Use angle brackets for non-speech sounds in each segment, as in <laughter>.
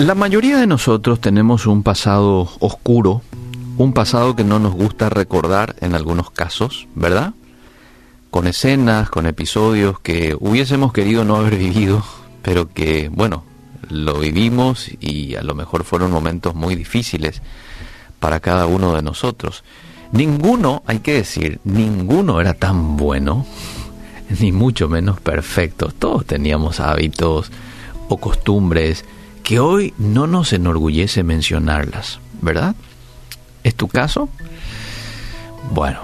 La mayoría de nosotros tenemos un pasado oscuro, un pasado que no nos gusta recordar en algunos casos, ¿verdad? Con escenas, con episodios que hubiésemos querido no haber vivido, pero que, bueno, lo vivimos y a lo mejor fueron momentos muy difíciles para cada uno de nosotros. Ninguno, hay que decir, ninguno era tan bueno, <laughs> ni mucho menos perfecto. Todos teníamos hábitos o costumbres que hoy no nos enorgullece mencionarlas, ¿verdad? ¿Es tu caso? Bueno,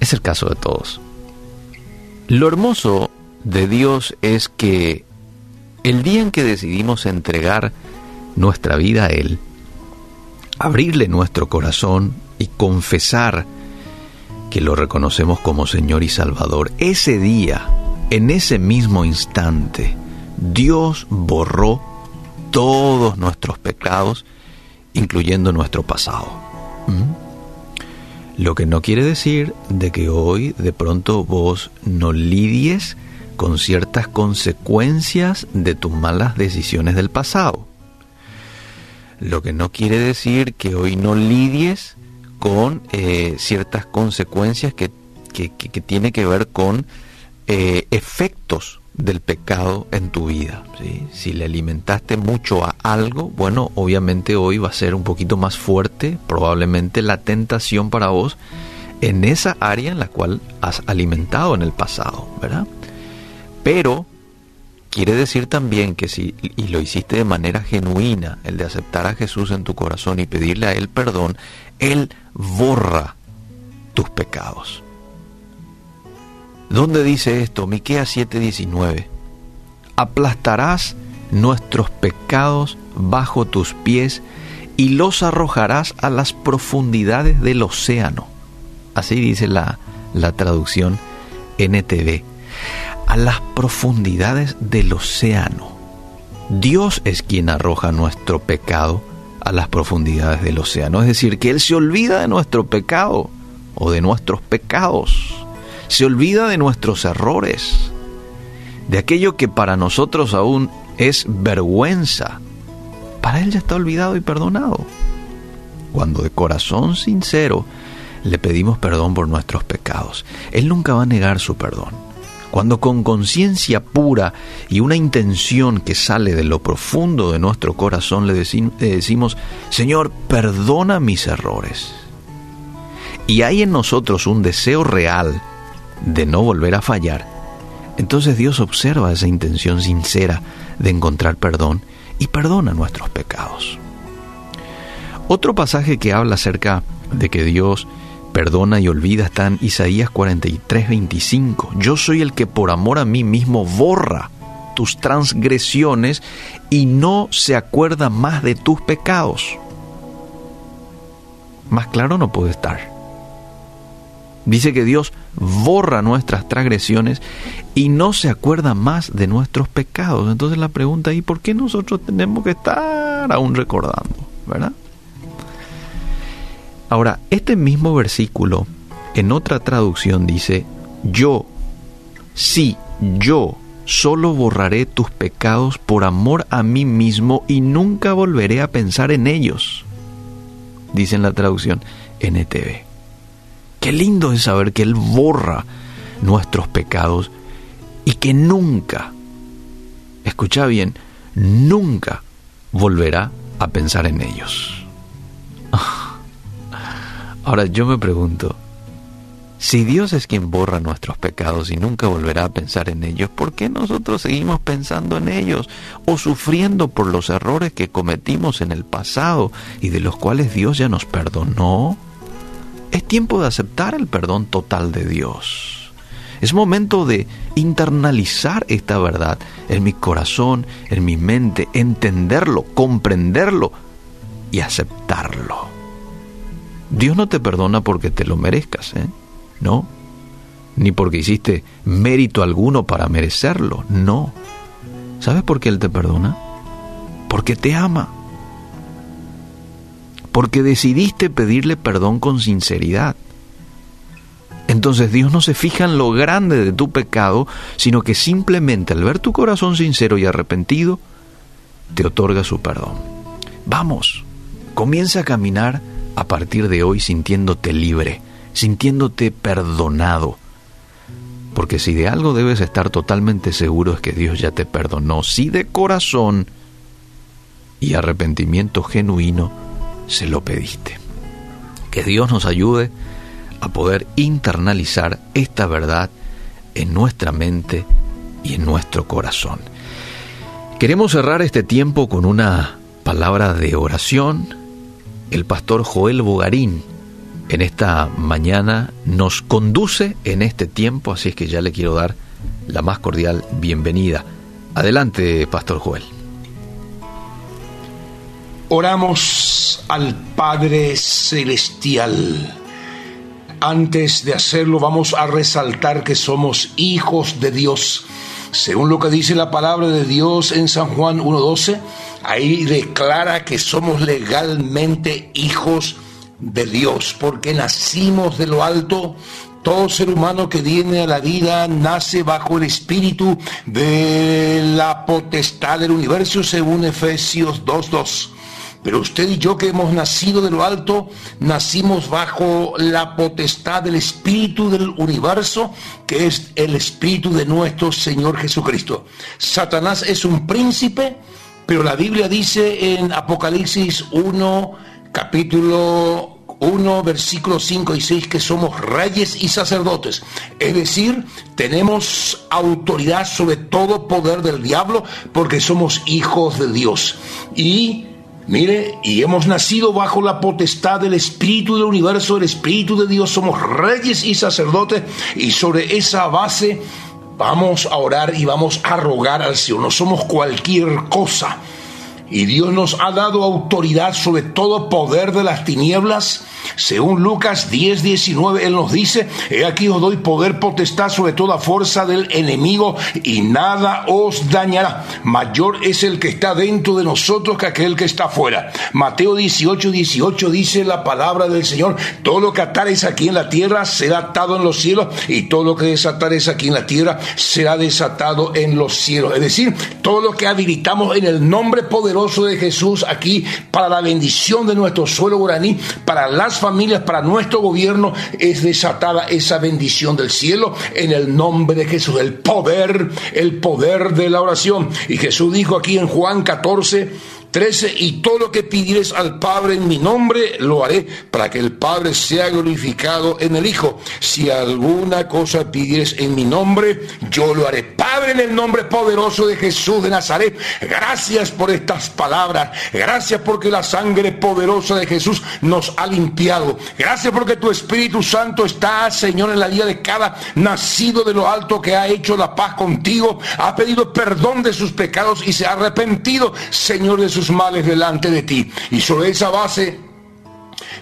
es el caso de todos. Lo hermoso de Dios es que el día en que decidimos entregar nuestra vida a Él, abrirle nuestro corazón y confesar que lo reconocemos como Señor y Salvador, ese día, en ese mismo instante, Dios borró todos nuestros pecados, incluyendo nuestro pasado. ¿Mm? Lo que no quiere decir de que hoy de pronto vos no lidies con ciertas consecuencias de tus malas decisiones del pasado. Lo que no quiere decir que hoy no lidies con eh, ciertas consecuencias que, que, que, tiene que ver con eh, efectos del pecado en tu vida. Si le alimentaste mucho a algo, bueno, obviamente hoy va a ser un poquito más fuerte, probablemente la tentación para vos en esa área en la cual has alimentado en el pasado, ¿verdad? Pero quiere decir también que si y lo hiciste de manera genuina, el de aceptar a Jesús en tu corazón y pedirle a él perdón, él borra tus pecados. ¿Dónde dice esto? Miqueas 7:19. Aplastarás nuestros pecados bajo tus pies y los arrojarás a las profundidades del océano. Así dice la, la traducción NTV. A las profundidades del océano. Dios es quien arroja nuestro pecado a las profundidades del océano. Es decir, que Él se olvida de nuestro pecado o de nuestros pecados se olvida de nuestros errores, de aquello que para nosotros aún es vergüenza. Para Él ya está olvidado y perdonado. Cuando de corazón sincero le pedimos perdón por nuestros pecados, Él nunca va a negar su perdón. Cuando con conciencia pura y una intención que sale de lo profundo de nuestro corazón le, decimos, Señor, perdona mis errores. Y hay en nosotros un deseo real de no volver a fallar, entonces Dios observa esa intención sincera de encontrar perdón y perdona nuestros pecados. Otro pasaje que habla acerca de que Dios perdona y olvida está en Isaías 43, 25. Yo soy el que por amor a mí mismo borra tus transgresiones y no se acuerda más de tus pecados. Más claro no puede estar. Dice que Dios borra nuestras transgresiones y no se acuerda más de nuestros pecados. Entonces la pregunta ¿y por qué nosotros tenemos que estar aún recordando? ¿Verdad? Ahora, este mismo versículo en otra traducción dice, yo, sí, yo solo borraré tus pecados por amor a mí mismo y nunca volveré a pensar en ellos. Dice en la traducción NTV. Qué lindo es saber que Él borra nuestros pecados y que nunca, escucha bien, nunca volverá a pensar en ellos. Ahora yo me pregunto, si Dios es quien borra nuestros pecados y nunca volverá a pensar en ellos, ¿por qué nosotros seguimos pensando en ellos o sufriendo por los errores que cometimos en el pasado y de los cuales Dios ya nos perdonó? Es tiempo de aceptar el perdón total de Dios. Es momento de internalizar esta verdad en mi corazón, en mi mente, entenderlo, comprenderlo y aceptarlo. Dios no te perdona porque te lo merezcas, ¿eh? No. Ni porque hiciste mérito alguno para merecerlo, no. ¿Sabes por qué Él te perdona? Porque te ama porque decidiste pedirle perdón con sinceridad. Entonces Dios no se fija en lo grande de tu pecado, sino que simplemente al ver tu corazón sincero y arrepentido, te otorga su perdón. Vamos, comienza a caminar a partir de hoy sintiéndote libre, sintiéndote perdonado. Porque si de algo debes estar totalmente seguro es que Dios ya te perdonó, si de corazón y arrepentimiento genuino se lo pediste. Que Dios nos ayude a poder internalizar esta verdad en nuestra mente y en nuestro corazón. Queremos cerrar este tiempo con una palabra de oración. El pastor Joel Bogarín en esta mañana nos conduce en este tiempo, así es que ya le quiero dar la más cordial bienvenida. Adelante, pastor Joel. Oramos al Padre Celestial. Antes de hacerlo vamos a resaltar que somos hijos de Dios. Según lo que dice la palabra de Dios en San Juan 1.12, ahí declara que somos legalmente hijos de Dios, porque nacimos de lo alto, todo ser humano que viene a la vida nace bajo el espíritu de la potestad del universo, según Efesios 2.2. Pero usted y yo que hemos nacido de lo alto, nacimos bajo la potestad del Espíritu del universo, que es el Espíritu de nuestro Señor Jesucristo. Satanás es un príncipe, pero la Biblia dice en Apocalipsis 1, capítulo 1, versículos 5 y 6, que somos reyes y sacerdotes. Es decir, tenemos autoridad sobre todo poder del diablo porque somos hijos de Dios. Y Mire, y hemos nacido bajo la potestad del Espíritu del universo, del Espíritu de Dios, somos reyes y sacerdotes, y sobre esa base vamos a orar y vamos a rogar al Señor. No somos cualquier cosa. Y Dios nos ha dado autoridad sobre todo poder de las tinieblas según Lucas 10, 19, Él nos dice, he aquí os doy poder potestad sobre toda fuerza del enemigo y nada os dañará. Mayor es el que está dentro de nosotros que aquel que está fuera. Mateo 18, 18 dice la palabra del Señor, todo lo que atares aquí en la tierra será atado en los cielos y todo lo que desatares aquí en la tierra será desatado en los cielos. Es decir, todo lo que habilitamos en el nombre poderoso de Jesús aquí para la bendición de nuestro suelo guaraní, para las familias, para nuestro gobierno, es desatada esa bendición del cielo en el nombre de Jesús, el poder, el poder de la oración. Y Jesús dijo aquí en Juan 14, 13, y todo lo que pidieres al Padre en mi nombre, lo haré para que el Padre sea glorificado en el Hijo. Si alguna cosa pidieres en mi nombre, yo lo haré. En el nombre poderoso de Jesús de Nazaret, gracias por estas palabras. Gracias porque la sangre poderosa de Jesús nos ha limpiado. Gracias porque tu Espíritu Santo está, Señor, en la vida de cada nacido de lo alto que ha hecho la paz contigo, ha pedido perdón de sus pecados y se ha arrepentido, Señor, de sus males delante de ti. Y sobre esa base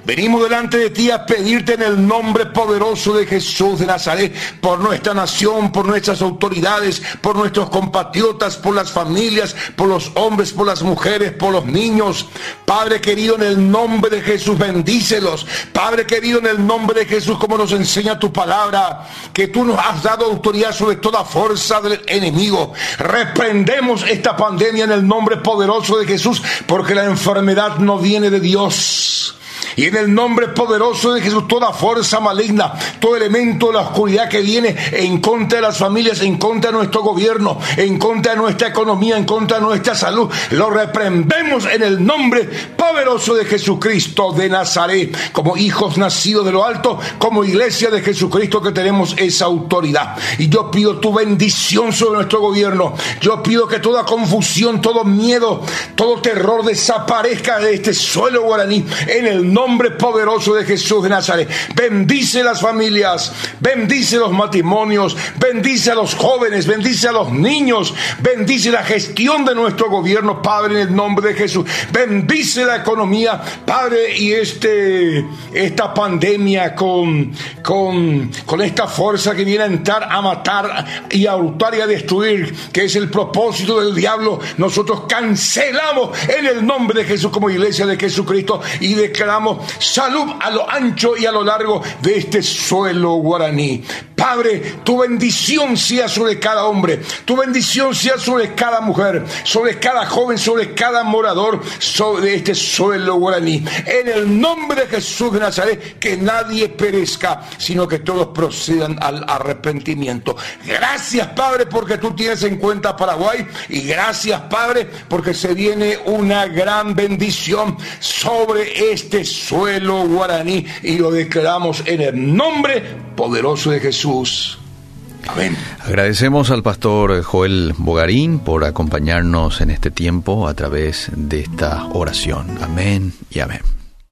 Venimos delante de ti a pedirte en el nombre poderoso de Jesús de Nazaret, por nuestra nación, por nuestras autoridades, por nuestros compatriotas, por las familias, por los hombres, por las mujeres, por los niños. Padre querido, en el nombre de Jesús, bendícelos. Padre querido, en el nombre de Jesús, como nos enseña tu palabra, que tú nos has dado autoridad sobre toda fuerza del enemigo. Reprendemos esta pandemia en el nombre poderoso de Jesús, porque la enfermedad no viene de Dios y en el nombre poderoso de Jesús, toda fuerza maligna, todo elemento de la oscuridad que viene en contra de las familias, en contra de nuestro gobierno, en contra de nuestra economía, en contra de nuestra salud, lo reprendemos en el nombre poderoso de Jesucristo de Nazaret, como hijos nacidos de lo alto, como iglesia de Jesucristo que tenemos esa autoridad. Y yo pido tu bendición sobre nuestro gobierno. Yo pido que toda confusión, todo miedo, todo terror desaparezca de este suelo guaraní en el nombre poderoso de Jesús de Nazaret. Bendice las familias, bendice los matrimonios, bendice a los jóvenes, bendice a los niños, bendice la gestión de nuestro gobierno, Padre, en el nombre de Jesús. Bendice la economía, Padre, y este, esta pandemia con, con, con esta fuerza que viene a entrar a matar y a hurtar y a destruir, que es el propósito del diablo, nosotros cancelamos en el nombre de Jesús como iglesia de Jesucristo y salud a lo ancho y a lo largo de este suelo guaraní. Padre, tu bendición sea sobre cada hombre, tu bendición sea sobre cada mujer, sobre cada joven, sobre cada morador sobre este suelo guaraní. En el nombre de Jesús de Nazaret, que nadie perezca, sino que todos procedan al arrepentimiento. Gracias, Padre, porque tú tienes en cuenta Paraguay y gracias, Padre, porque se viene una gran bendición sobre este suelo guaraní y lo declaramos en el nombre poderoso de Jesús. Amén. Agradecemos al pastor Joel Bogarín por acompañarnos en este tiempo a través de esta oración. Amén y amén.